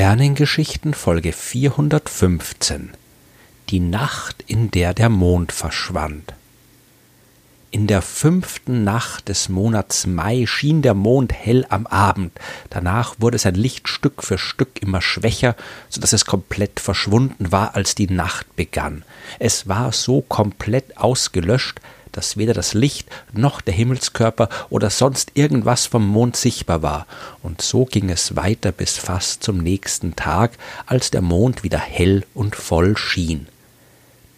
Sternengeschichten Folge 415 Die Nacht, in der der Mond verschwand. In der fünften Nacht des Monats Mai schien der Mond hell am Abend, danach wurde sein Licht Stück für Stück immer schwächer, so dass es komplett verschwunden war, als die Nacht begann. Es war so komplett ausgelöscht, dass weder das Licht noch der Himmelskörper oder sonst irgendwas vom Mond sichtbar war, und so ging es weiter bis fast zum nächsten Tag, als der Mond wieder hell und voll schien.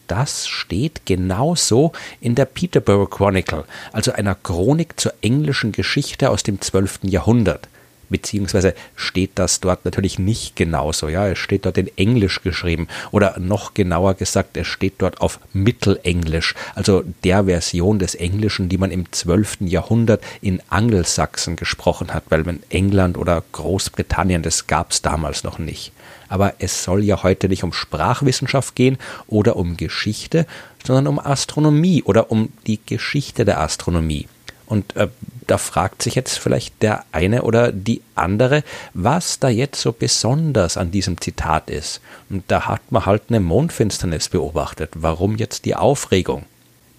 Das steht genauso in der Peterborough Chronicle, also einer Chronik zur englischen Geschichte aus dem zwölften Jahrhundert beziehungsweise steht das dort natürlich nicht genauso. Ja, es steht dort in Englisch geschrieben oder noch genauer gesagt, es steht dort auf Mittelenglisch, also der Version des Englischen, die man im 12. Jahrhundert in Angelsachsen gesprochen hat, weil in England oder Großbritannien, das gab es damals noch nicht. Aber es soll ja heute nicht um Sprachwissenschaft gehen oder um Geschichte, sondern um Astronomie oder um die Geschichte der Astronomie. Und äh, da fragt sich jetzt vielleicht der eine oder die andere, was da jetzt so besonders an diesem Zitat ist. Und da hat man halt eine Mondfinsternis beobachtet. Warum jetzt die Aufregung?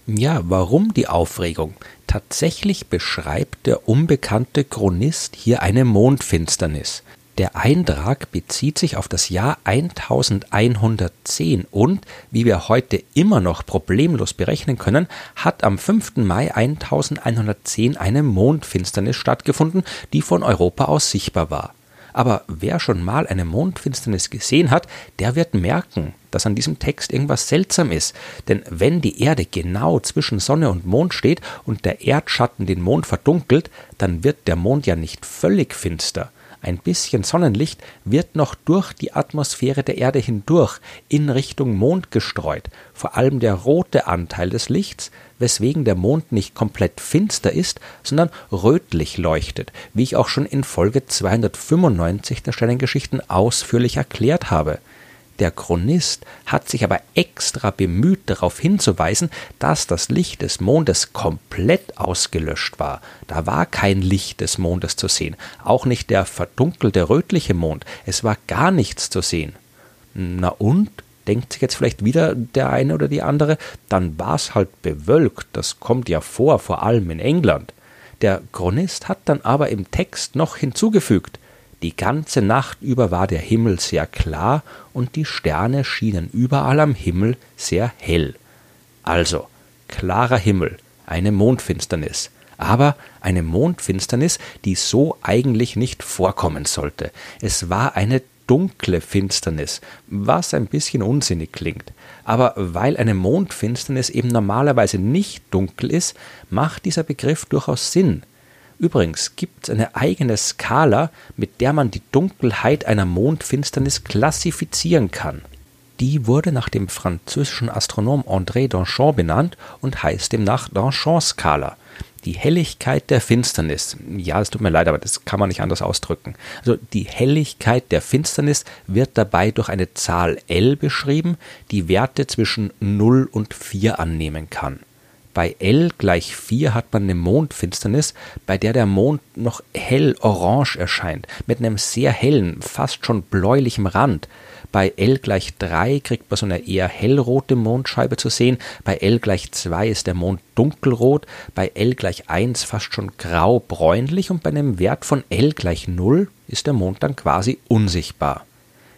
Ja, warum die Aufregung? Tatsächlich beschreibt der unbekannte Chronist hier eine Mondfinsternis. Der Eintrag bezieht sich auf das Jahr 1110 und, wie wir heute immer noch problemlos berechnen können, hat am 5. Mai 1110 eine Mondfinsternis stattgefunden, die von Europa aus sichtbar war. Aber wer schon mal eine Mondfinsternis gesehen hat, der wird merken, dass an diesem Text irgendwas seltsam ist. Denn wenn die Erde genau zwischen Sonne und Mond steht und der Erdschatten den Mond verdunkelt, dann wird der Mond ja nicht völlig finster, ein bisschen Sonnenlicht wird noch durch die Atmosphäre der Erde hindurch in Richtung Mond gestreut, vor allem der rote Anteil des Lichts, weswegen der Mond nicht komplett finster ist, sondern rötlich leuchtet, wie ich auch schon in Folge 295 der Sternengeschichten ausführlich erklärt habe. Der Chronist hat sich aber extra bemüht, darauf hinzuweisen, dass das Licht des Mondes komplett ausgelöscht war. Da war kein Licht des Mondes zu sehen, auch nicht der verdunkelte rötliche Mond, es war gar nichts zu sehen. Na und? denkt sich jetzt vielleicht wieder der eine oder die andere, dann war es halt bewölkt, das kommt ja vor, vor allem in England. Der Chronist hat dann aber im Text noch hinzugefügt, die ganze Nacht über war der Himmel sehr klar und die Sterne schienen überall am Himmel sehr hell. Also, klarer Himmel, eine Mondfinsternis, aber eine Mondfinsternis, die so eigentlich nicht vorkommen sollte. Es war eine dunkle Finsternis, was ein bisschen unsinnig klingt. Aber weil eine Mondfinsternis eben normalerweise nicht dunkel ist, macht dieser Begriff durchaus Sinn. Übrigens gibt es eine eigene Skala, mit der man die Dunkelheit einer Mondfinsternis klassifizieren kann. Die wurde nach dem französischen Astronom André Danchon benannt und heißt demnach Danchon-Skala. Die Helligkeit der Finsternis, ja, es tut mir leid, aber das kann man nicht anders ausdrücken. Also die Helligkeit der Finsternis wird dabei durch eine Zahl L beschrieben, die Werte zwischen 0 und 4 annehmen kann. Bei L gleich 4 hat man eine Mondfinsternis, bei der der Mond noch hell orange erscheint, mit einem sehr hellen, fast schon bläulichem Rand. Bei L gleich 3 kriegt man so eine eher hellrote Mondscheibe zu sehen, bei L gleich 2 ist der Mond dunkelrot, bei L gleich 1 fast schon grau-bräunlich und bei einem Wert von L gleich 0 ist der Mond dann quasi unsichtbar.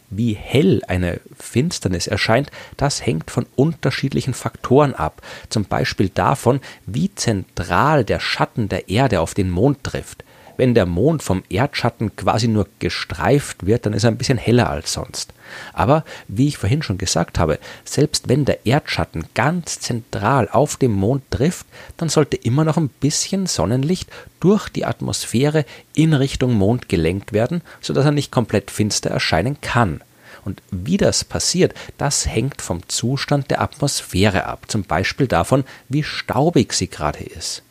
Wie hell eine Finsternis erscheint, das hängt von unterschiedlichen Faktoren ab, zum Beispiel davon, wie zentral der Schatten der Erde auf den Mond trifft. Wenn der Mond vom Erdschatten quasi nur gestreift wird, dann ist er ein bisschen heller als sonst. Aber wie ich vorhin schon gesagt habe, selbst wenn der Erdschatten ganz zentral auf dem Mond trifft, dann sollte immer noch ein bisschen Sonnenlicht durch die Atmosphäre in Richtung Mond gelenkt werden, sodass er nicht komplett finster erscheinen kann. Und wie das passiert, das hängt vom Zustand der Atmosphäre ab, zum Beispiel davon, wie staubig sie gerade ist.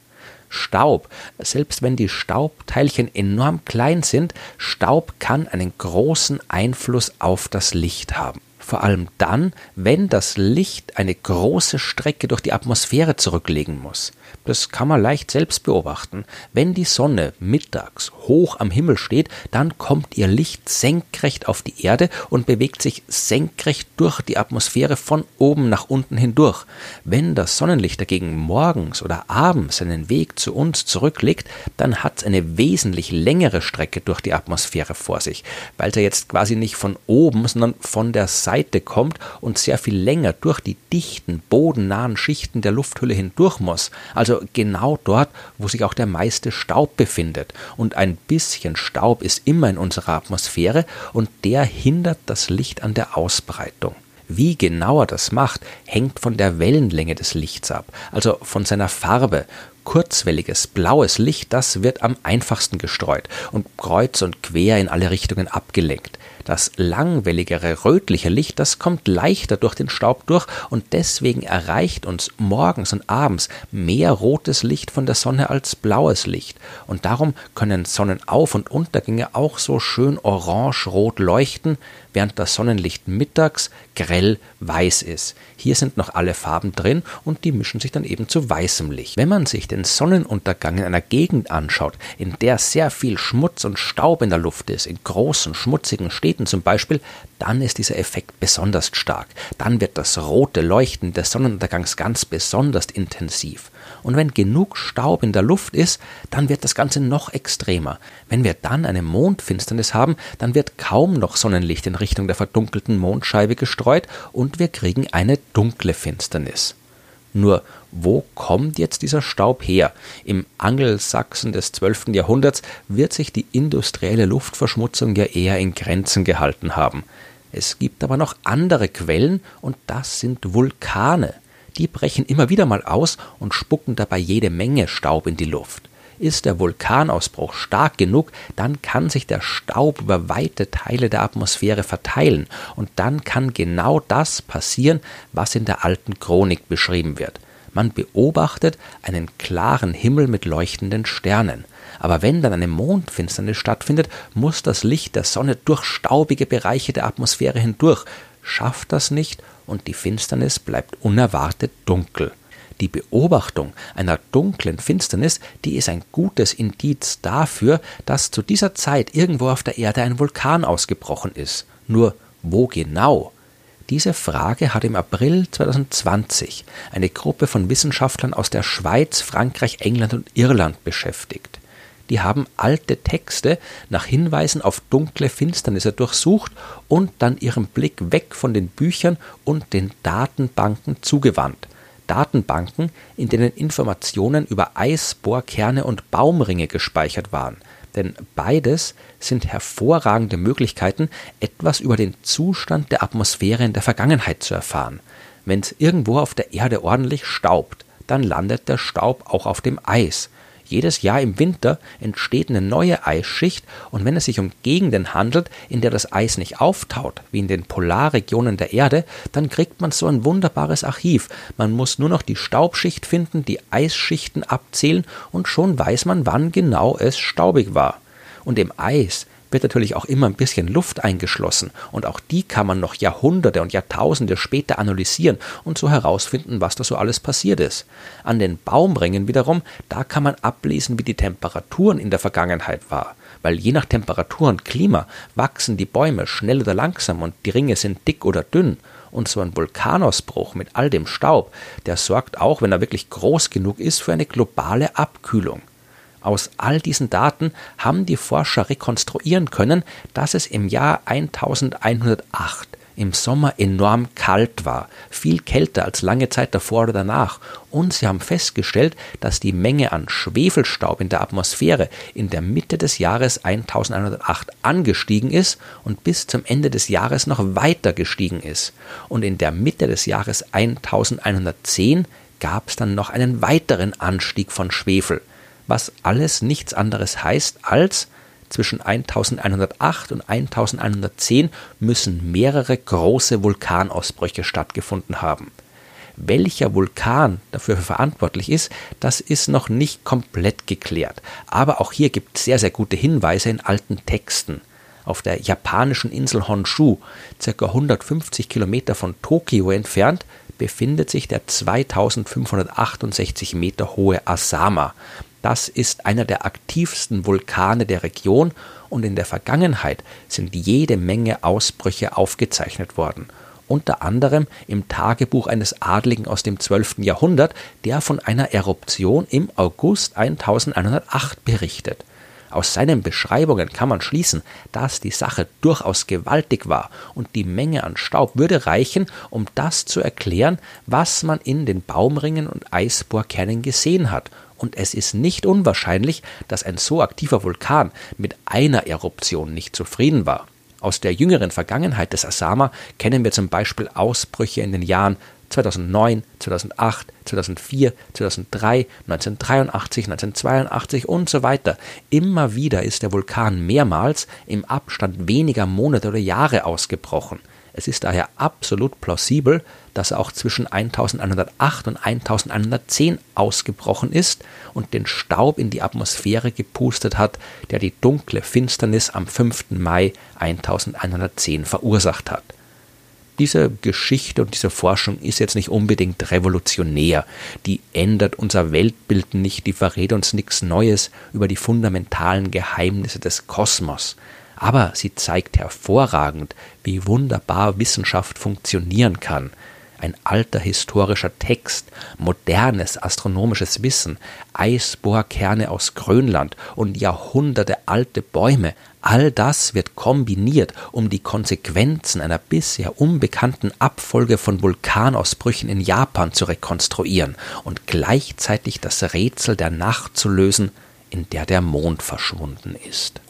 Staub, selbst wenn die Staubteilchen enorm klein sind, Staub kann einen großen Einfluss auf das Licht haben. Vor allem dann, wenn das Licht eine große Strecke durch die Atmosphäre zurücklegen muss. Das kann man leicht selbst beobachten. Wenn die Sonne mittags hoch am Himmel steht, dann kommt ihr Licht senkrecht auf die Erde und bewegt sich senkrecht durch die Atmosphäre von oben nach unten hindurch. Wenn das Sonnenlicht dagegen morgens oder abends seinen Weg zu uns zurücklegt, dann hat es eine wesentlich längere Strecke durch die Atmosphäre vor sich, weil es ja jetzt quasi nicht von oben, sondern von der Seite kommt und sehr viel länger durch die dichten, bodennahen Schichten der Lufthülle hindurch muss. Also also genau dort, wo sich auch der meiste Staub befindet. Und ein bisschen Staub ist immer in unserer Atmosphäre und der hindert das Licht an der Ausbreitung. Wie genau er das macht, hängt von der Wellenlänge des Lichts ab, also von seiner Farbe. Kurzwelliges blaues Licht, das wird am einfachsten gestreut und kreuz und quer in alle Richtungen abgelenkt. Das langwelligere rötliche Licht, das kommt leichter durch den Staub durch und deswegen erreicht uns morgens und abends mehr rotes Licht von der Sonne als blaues Licht. Und darum können Sonnenauf- und Untergänge auch so schön orange-rot leuchten, während das Sonnenlicht mittags grell weiß ist. Hier sind noch alle Farben drin und die mischen sich dann eben zu weißem Licht. Wenn man sich den Sonnenuntergang in einer Gegend anschaut, in der sehr viel Schmutz und Staub in der Luft ist, in großen, schmutzigen Städten zum Beispiel, dann ist dieser Effekt besonders stark. Dann wird das rote Leuchten des Sonnenuntergangs ganz besonders intensiv. Und wenn genug Staub in der Luft ist, dann wird das Ganze noch extremer. Wenn wir dann eine Mondfinsternis haben, dann wird kaum noch Sonnenlicht in Richtung der verdunkelten Mondscheibe gestreut und wir kriegen eine dunkle Finsternis. Nur wo kommt jetzt dieser Staub her? Im Angelsachsen des 12. Jahrhunderts wird sich die industrielle Luftverschmutzung ja eher in Grenzen gehalten haben. Es gibt aber noch andere Quellen und das sind Vulkane. Die brechen immer wieder mal aus und spucken dabei jede Menge Staub in die Luft. Ist der Vulkanausbruch stark genug, dann kann sich der Staub über weite Teile der Atmosphäre verteilen und dann kann genau das passieren, was in der alten Chronik beschrieben wird. Man beobachtet einen klaren Himmel mit leuchtenden Sternen. Aber wenn dann eine Mondfinsternis stattfindet, muss das Licht der Sonne durch staubige Bereiche der Atmosphäre hindurch. Schafft das nicht und die Finsternis bleibt unerwartet dunkel. Die Beobachtung einer dunklen Finsternis, die ist ein gutes Indiz dafür, dass zu dieser Zeit irgendwo auf der Erde ein Vulkan ausgebrochen ist. Nur wo genau? Diese Frage hat im April 2020 eine Gruppe von Wissenschaftlern aus der Schweiz, Frankreich, England und Irland beschäftigt. Die haben alte Texte nach Hinweisen auf dunkle Finsternisse durchsucht und dann ihren Blick weg von den Büchern und den Datenbanken zugewandt. Datenbanken, in denen Informationen über Eisbohrkerne und Baumringe gespeichert waren – denn beides sind hervorragende Möglichkeiten, etwas über den Zustand der Atmosphäre in der Vergangenheit zu erfahren. Wenn es irgendwo auf der Erde ordentlich staubt, dann landet der Staub auch auf dem Eis. Jedes Jahr im Winter entsteht eine neue Eisschicht und wenn es sich um Gegenden handelt, in der das Eis nicht auftaut, wie in den Polarregionen der Erde, dann kriegt man so ein wunderbares Archiv. Man muss nur noch die Staubschicht finden, die Eisschichten abzählen und schon weiß man, wann genau es staubig war. Und im Eis wird natürlich auch immer ein bisschen Luft eingeschlossen und auch die kann man noch Jahrhunderte und Jahrtausende später analysieren und so herausfinden, was da so alles passiert ist. An den Baumringen wiederum, da kann man ablesen, wie die Temperaturen in der Vergangenheit war, weil je nach Temperatur und Klima wachsen die Bäume schnell oder langsam und die Ringe sind dick oder dünn und so ein Vulkanausbruch mit all dem Staub, der sorgt auch, wenn er wirklich groß genug ist, für eine globale Abkühlung. Aus all diesen Daten haben die Forscher rekonstruieren können, dass es im Jahr 1108 im Sommer enorm kalt war, viel kälter als lange Zeit davor oder danach, und sie haben festgestellt, dass die Menge an Schwefelstaub in der Atmosphäre in der Mitte des Jahres 1108 angestiegen ist und bis zum Ende des Jahres noch weiter gestiegen ist. Und in der Mitte des Jahres 1110 gab es dann noch einen weiteren Anstieg von Schwefel was alles nichts anderes heißt als zwischen 1108 und 1110 müssen mehrere große Vulkanausbrüche stattgefunden haben. Welcher Vulkan dafür verantwortlich ist, das ist noch nicht komplett geklärt. Aber auch hier gibt es sehr, sehr gute Hinweise in alten Texten. Auf der japanischen Insel Honshu, ca. 150 Kilometer von Tokio entfernt, befindet sich der 2568 Meter hohe Asama. Das ist einer der aktivsten Vulkane der Region und in der Vergangenheit sind jede Menge Ausbrüche aufgezeichnet worden. Unter anderem im Tagebuch eines Adligen aus dem 12. Jahrhundert, der von einer Eruption im August 1108 berichtet. Aus seinen Beschreibungen kann man schließen, dass die Sache durchaus gewaltig war und die Menge an Staub würde reichen, um das zu erklären, was man in den Baumringen und Eisbohrkernen gesehen hat. Und es ist nicht unwahrscheinlich, dass ein so aktiver Vulkan mit einer Eruption nicht zufrieden war. Aus der jüngeren Vergangenheit des Asama kennen wir zum Beispiel Ausbrüche in den Jahren 2009, 2008, 2004, 2003, 1983, 1982 und so weiter. Immer wieder ist der Vulkan mehrmals im Abstand weniger Monate oder Jahre ausgebrochen. Es ist daher absolut plausibel, dass er auch zwischen 1108 und 1110 ausgebrochen ist und den Staub in die Atmosphäre gepustet hat, der die dunkle Finsternis am 5. Mai 1110 verursacht hat. Diese Geschichte und diese Forschung ist jetzt nicht unbedingt revolutionär. Die ändert unser Weltbild nicht, die verrät uns nichts Neues über die fundamentalen Geheimnisse des Kosmos. Aber sie zeigt hervorragend, wie wunderbar Wissenschaft funktionieren kann. Ein alter historischer Text, modernes astronomisches Wissen, Eisbohrkerne aus Grönland und Jahrhunderte alte Bäume, all das wird kombiniert, um die Konsequenzen einer bisher unbekannten Abfolge von Vulkanausbrüchen in Japan zu rekonstruieren und gleichzeitig das Rätsel der Nacht zu lösen, in der der Mond verschwunden ist.